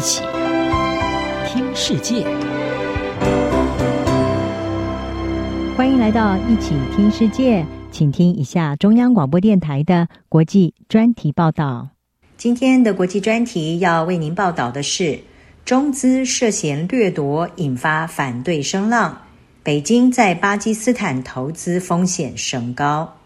一起听世界，欢迎来到一起听世界，请听一下中央广播电台的国际专题报道。今天的国际专题要为您报道的是：中资涉嫌掠夺，引发反对声浪；北京在巴基斯坦投资风险升高。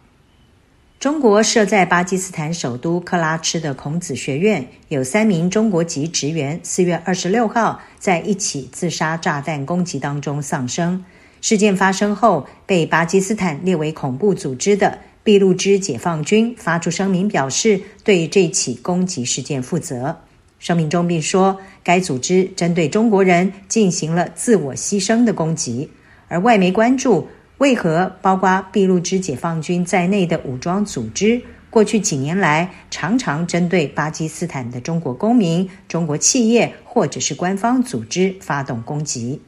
中国设在巴基斯坦首都克拉吃的孔子学院，有三名中国籍职员，四月二十六号在一起自杀炸弹攻击当中丧生。事件发生后，被巴基斯坦列为恐怖组织的俾路支解放军发出声明，表示对这起攻击事件负责。声明中并说，该组织针对中国人进行了自我牺牲的攻击，而外媒关注。为何包括俾路支解放军在内的武装组织，过去几年来常常针对巴基斯坦的中国公民、中国企业或者是官方组织发动攻击？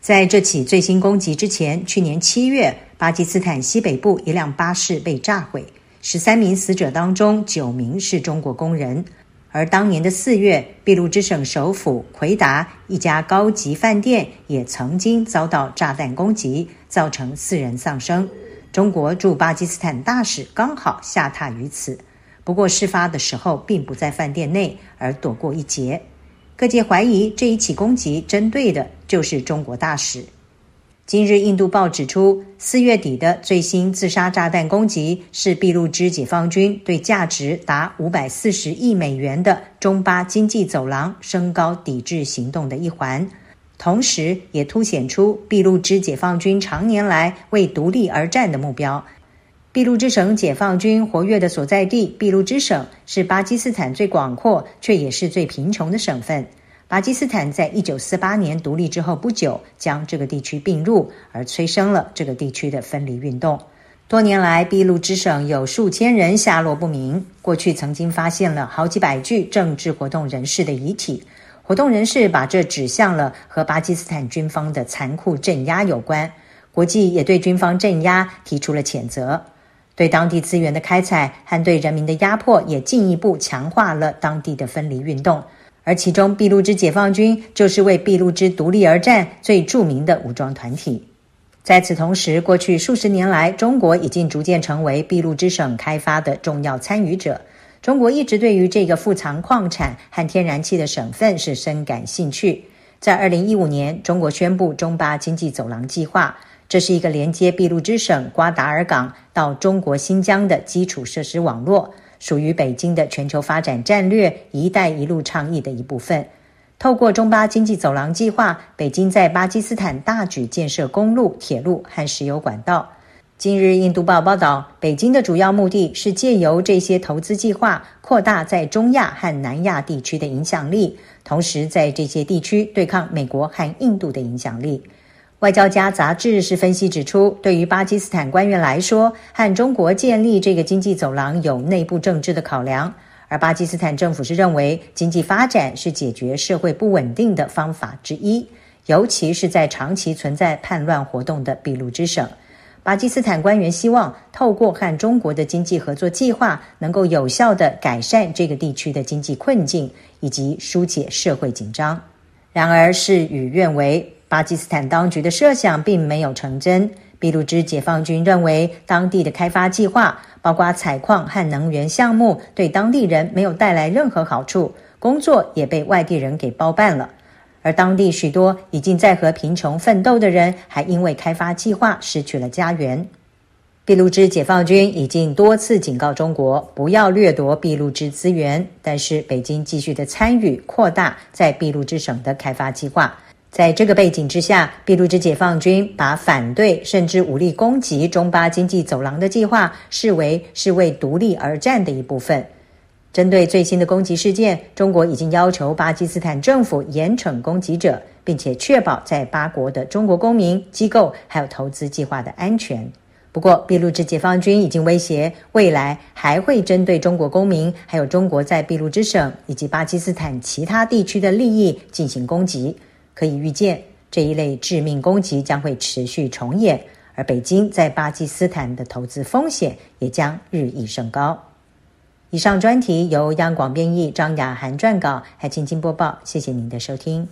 在这起最新攻击之前，去年七月，巴基斯坦西北部一辆巴士被炸毁，十三名死者当中，九名是中国工人。而当年的四月，俾路支省首府奎达一家高级饭店也曾经遭到炸弹攻击，造成四人丧生。中国驻巴基斯坦大使刚好下榻于此，不过事发的时候并不在饭店内，而躲过一劫。各界怀疑这一起攻击针对的就是中国大使。今日，《印度报》指出，四月底的最新自杀炸弹攻击是俾路支解放军对价值达五百四十亿美元的中巴经济走廊升高抵制行动的一环，同时也凸显出俾路支解放军常年来为独立而战的目标。俾路支省解放军活跃的所在地俾路支省是巴基斯坦最广阔却也是最贫穷的省份。巴基斯坦在一九四八年独立之后不久，将这个地区并入，而催生了这个地区的分离运动。多年来，俾路支省有数千人下落不明。过去曾经发现了好几百具政治活动人士的遗体，活动人士把这指向了和巴基斯坦军方的残酷镇压有关。国际也对军方镇压提出了谴责，对当地资源的开采和对人民的压迫，也进一步强化了当地的分离运动。而其中，俾路支解放军就是为俾路支独立而战最著名的武装团体。在此同时，过去数十年来，中国已经逐渐成为俾路支省开发的重要参与者。中国一直对于这个富藏矿产和天然气的省份是深感兴趣。在二零一五年，中国宣布中巴经济走廊计划，这是一个连接俾路支省瓜达尔港到中国新疆的基础设施网络。属于北京的全球发展战略“一带一路”倡议的一部分。透过中巴经济走廊计划，北京在巴基斯坦大举建设公路、铁路和石油管道。今日，《印度报》报道，北京的主要目的是借由这些投资计划，扩大在中亚和南亚地区的影响力，同时在这些地区对抗美国和印度的影响力。外交家杂志是分析指出，对于巴基斯坦官员来说，和中国建立这个经济走廊有内部政治的考量，而巴基斯坦政府是认为经济发展是解决社会不稳定的方法之一，尤其是在长期存在叛乱活动的俾路支省。巴基斯坦官员希望透过和中国的经济合作计划，能够有效地改善这个地区的经济困境以及疏解社会紧张。然而，事与愿违。巴基斯坦当局的设想并没有成真。俾路支解放军认为，当地的开发计划，包括采矿和能源项目，对当地人没有带来任何好处，工作也被外地人给包办了。而当地许多已经在和贫穷奋斗的人，还因为开发计划失去了家园。俾路支解放军已经多次警告中国不要掠夺俾路支资源，但是北京继续的参与扩大在俾路支省的开发计划。在这个背景之下，俾路支解放军把反对甚至武力攻击中巴经济走廊的计划视为是为独立而战的一部分。针对最新的攻击事件，中国已经要求巴基斯坦政府严惩攻击者，并且确保在巴国的中国公民、机构还有投资计划的安全。不过，俾路支解放军已经威胁未来还会针对中国公民，还有中国在俾路支省以及巴基斯坦其他地区的利益进行攻击。可以预见，这一类致命攻击将会持续重演，而北京在巴基斯坦的投资风险也将日益升高。以上专题由央广编译，张雅涵撰稿，还清清播报。谢谢您的收听。